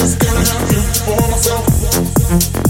Just gonna do for myself.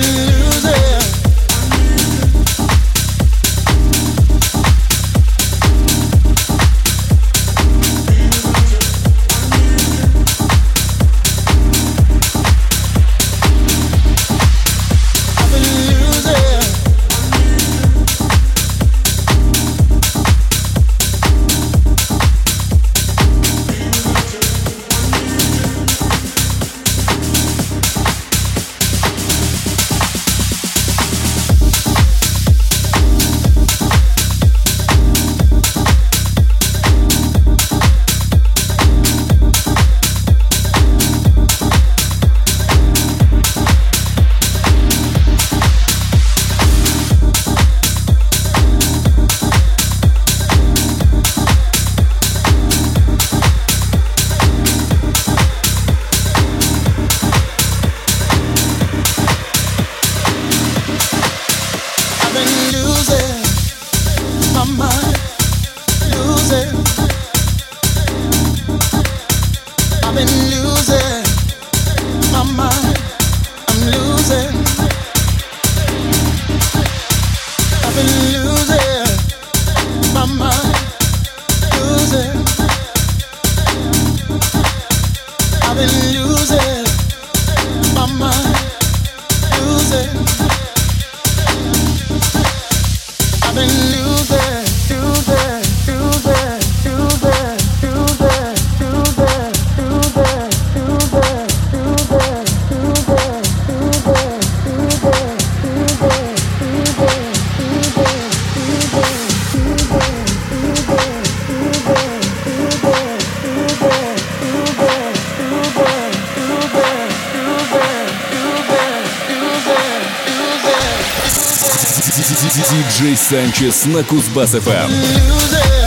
Hallelujah. Санчес на Кузбасс-ФМ.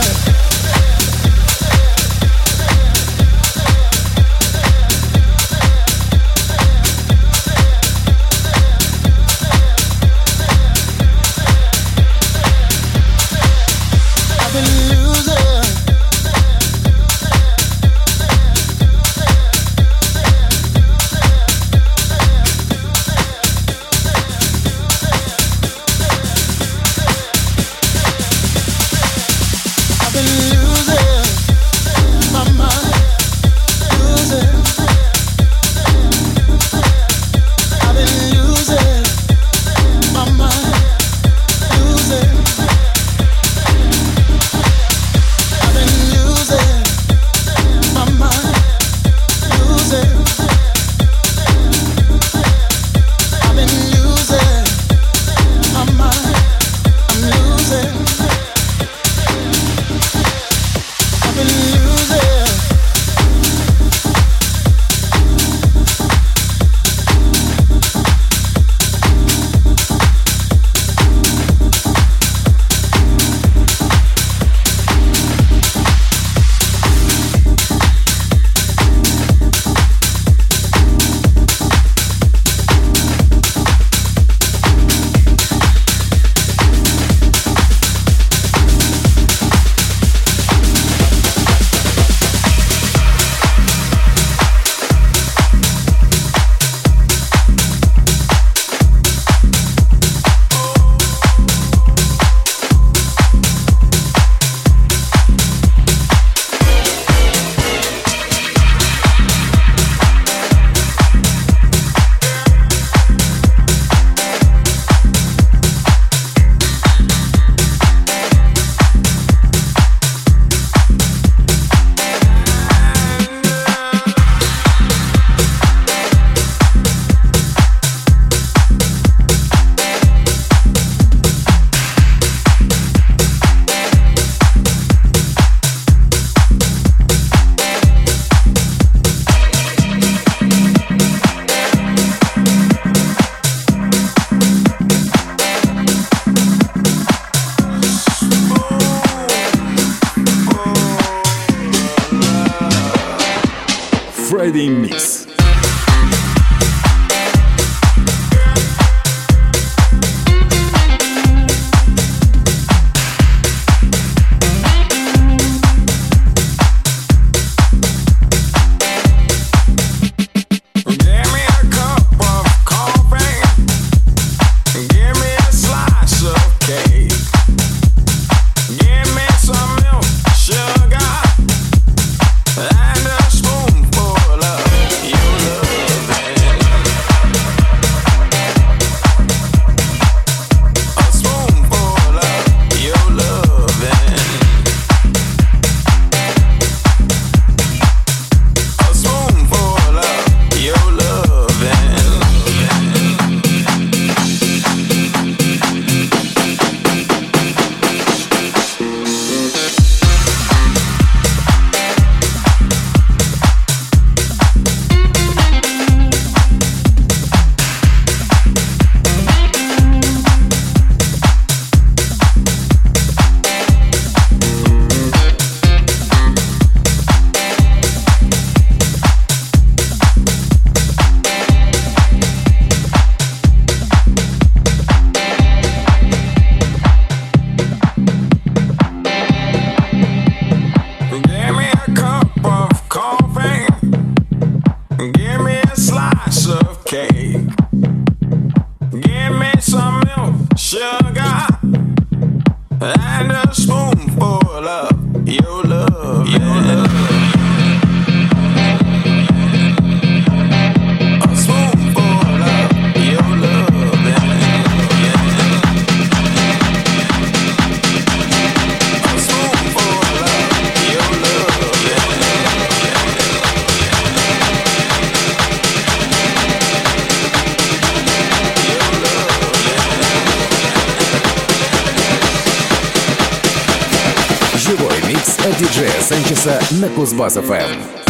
Кузбасс-ФМ.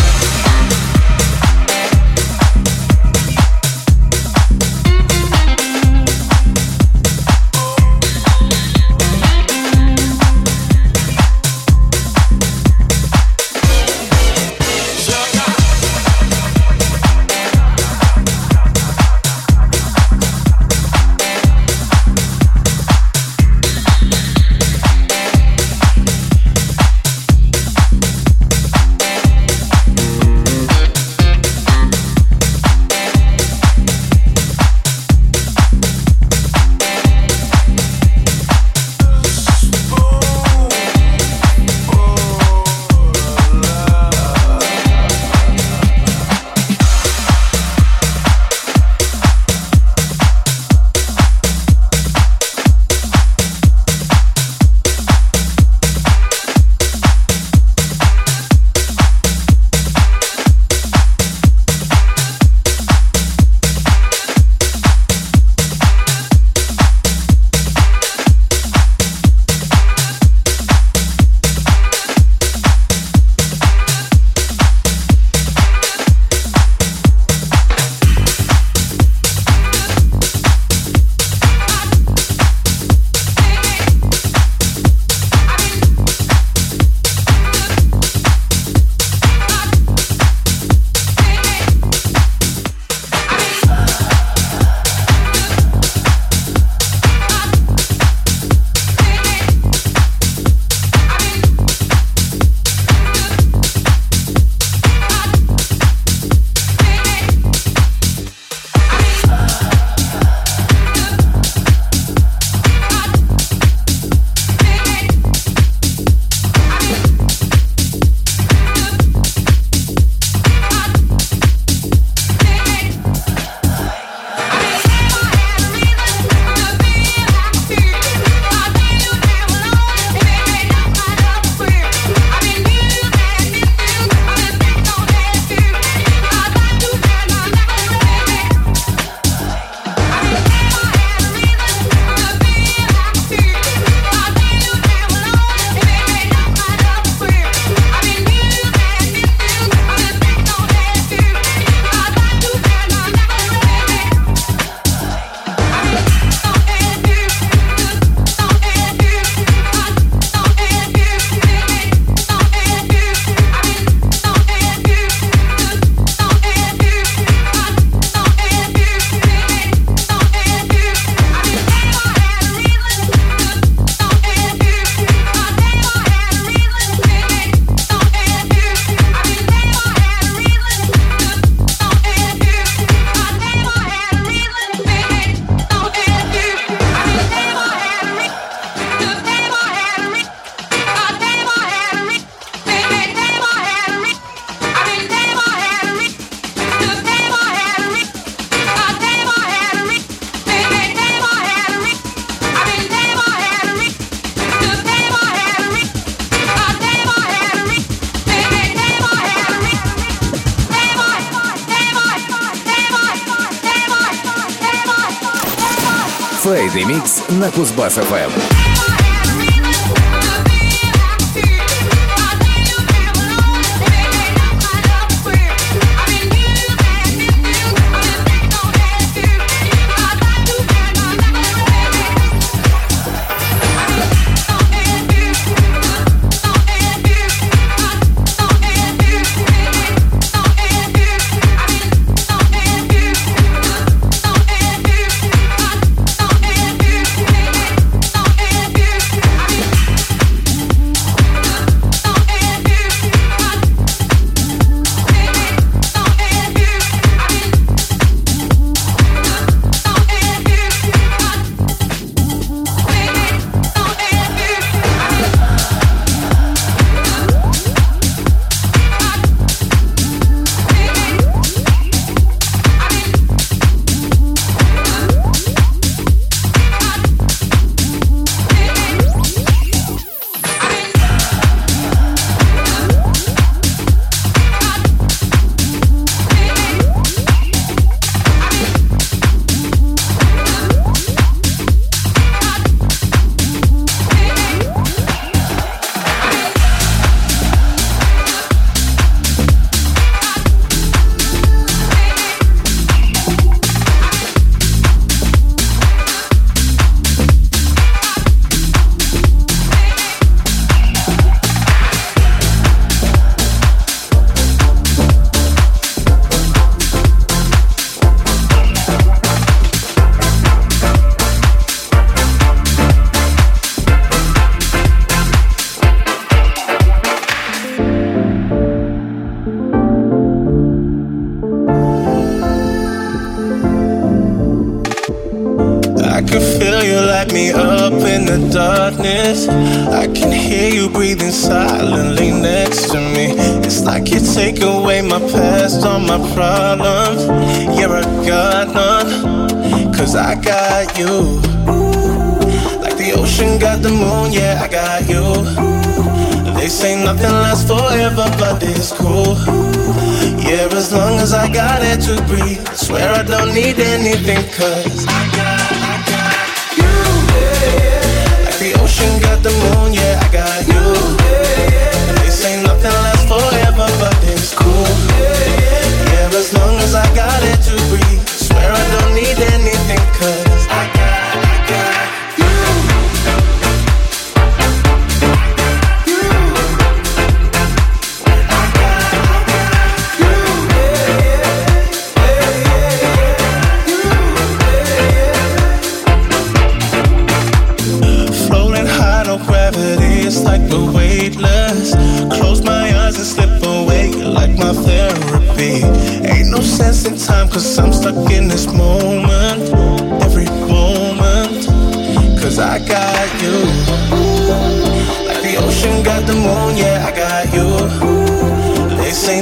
На Кузбасс-ФМ.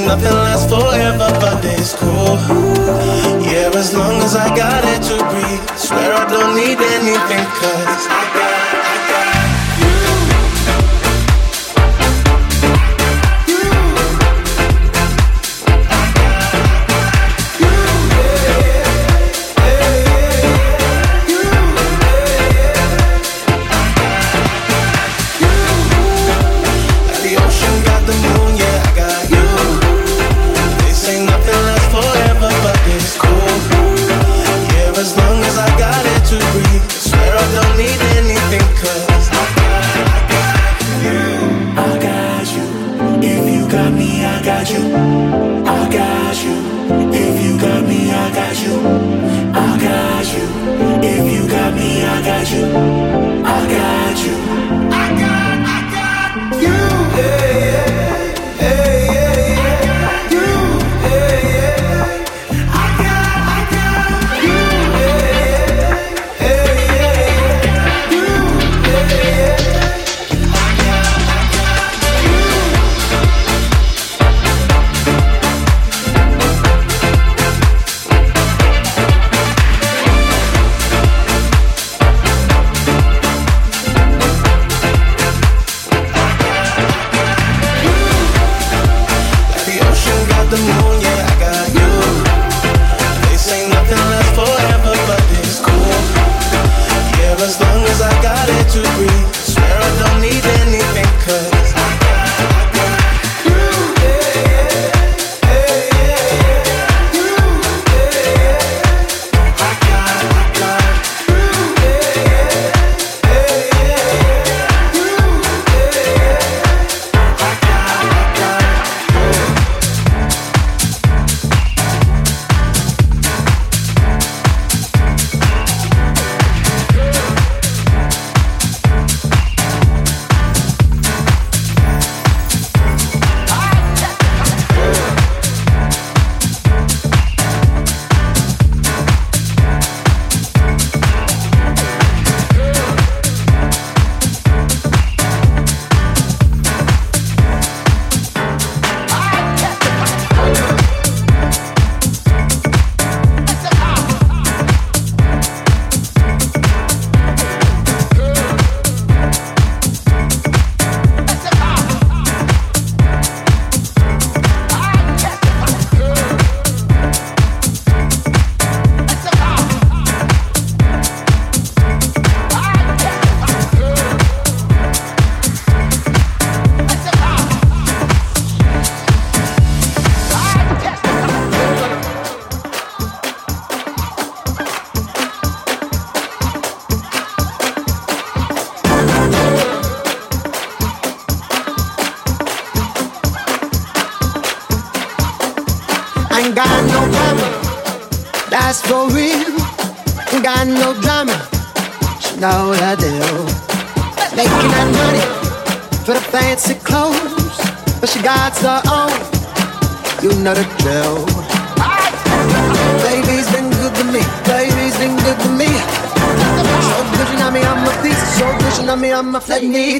Nothing lasts forever, but it's cool. Yeah, as long as I got it to breathe. Swear I don't need anything, cause I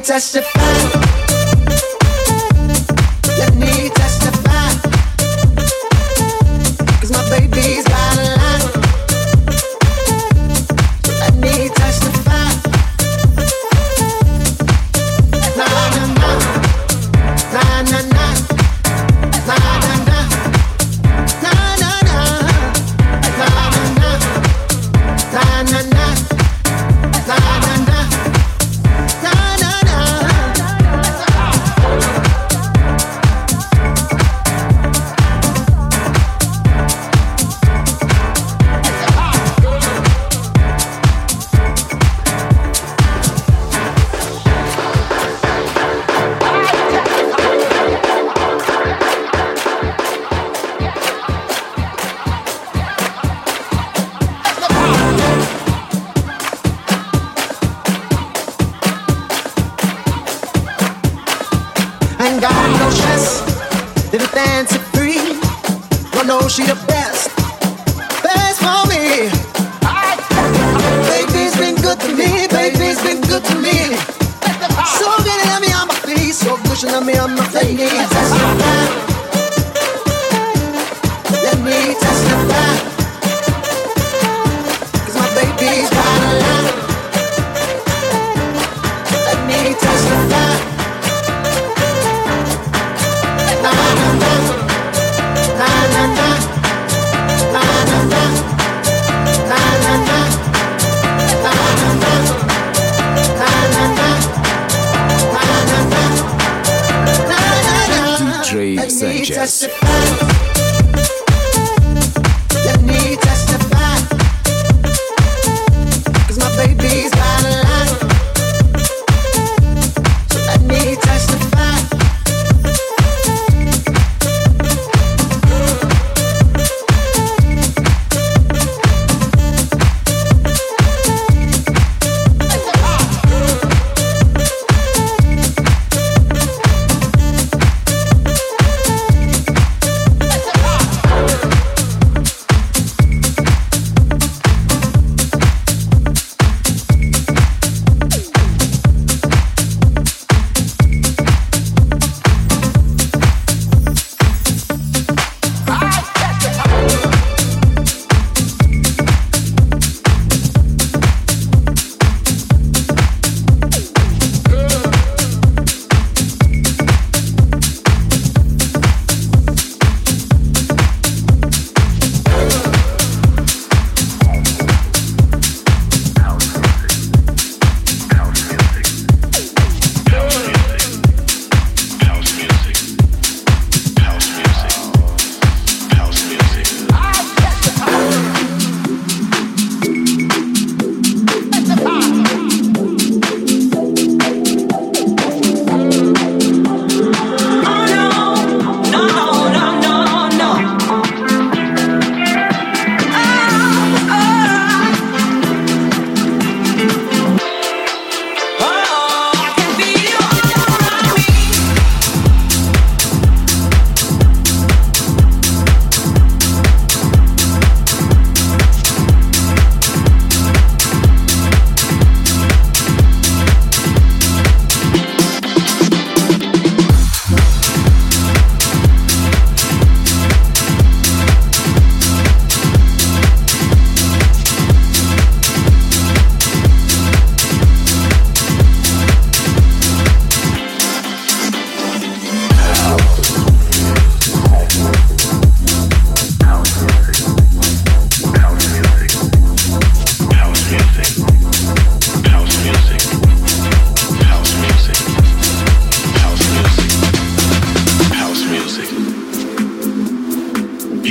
testify.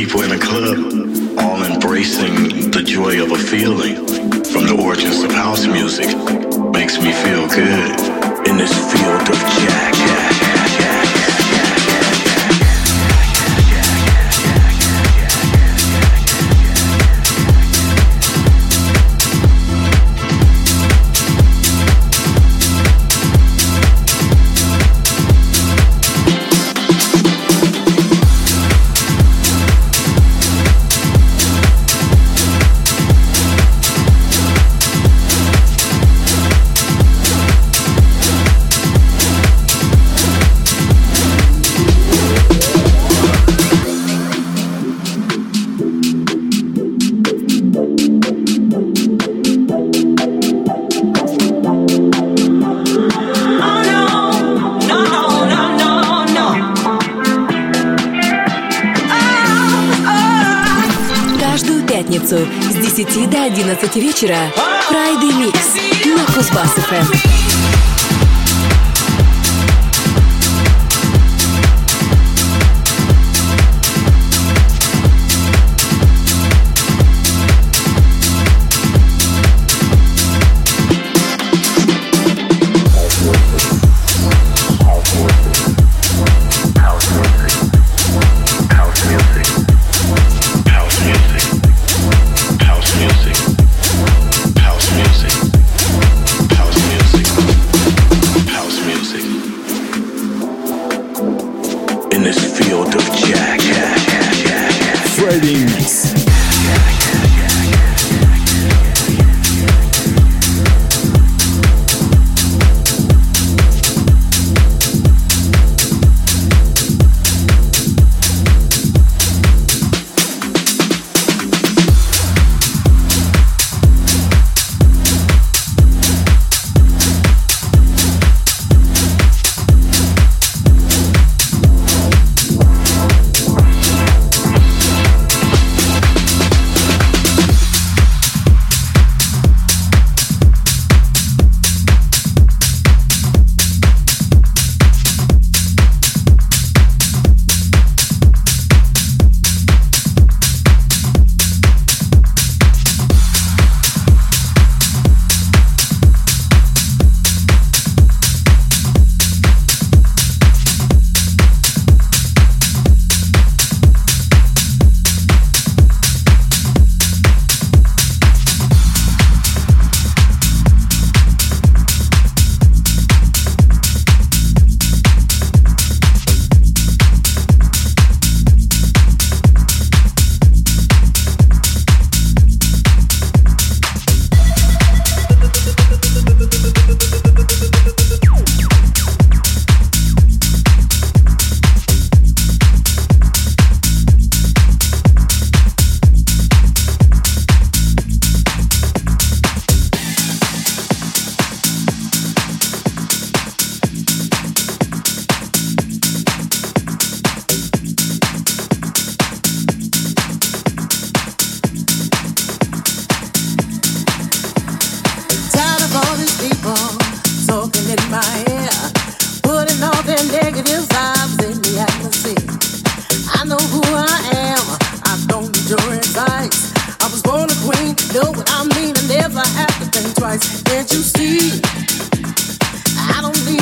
people in a club all embracing the joy of a feeling from the origins of house music makes me feel good in this field of jazz. 12 вечера Friday Mix на Кузбасс-ФМ.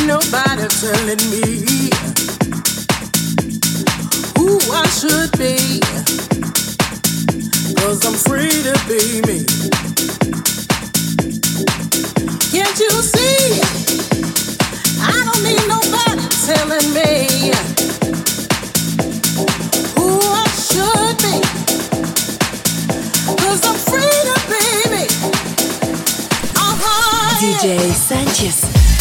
nobody telling me who I should be. Cause I'm free to be me. Can't you see? I don't need telling me who I should be. Cause I'm free to be me. DJ. Sanchez.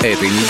Трек number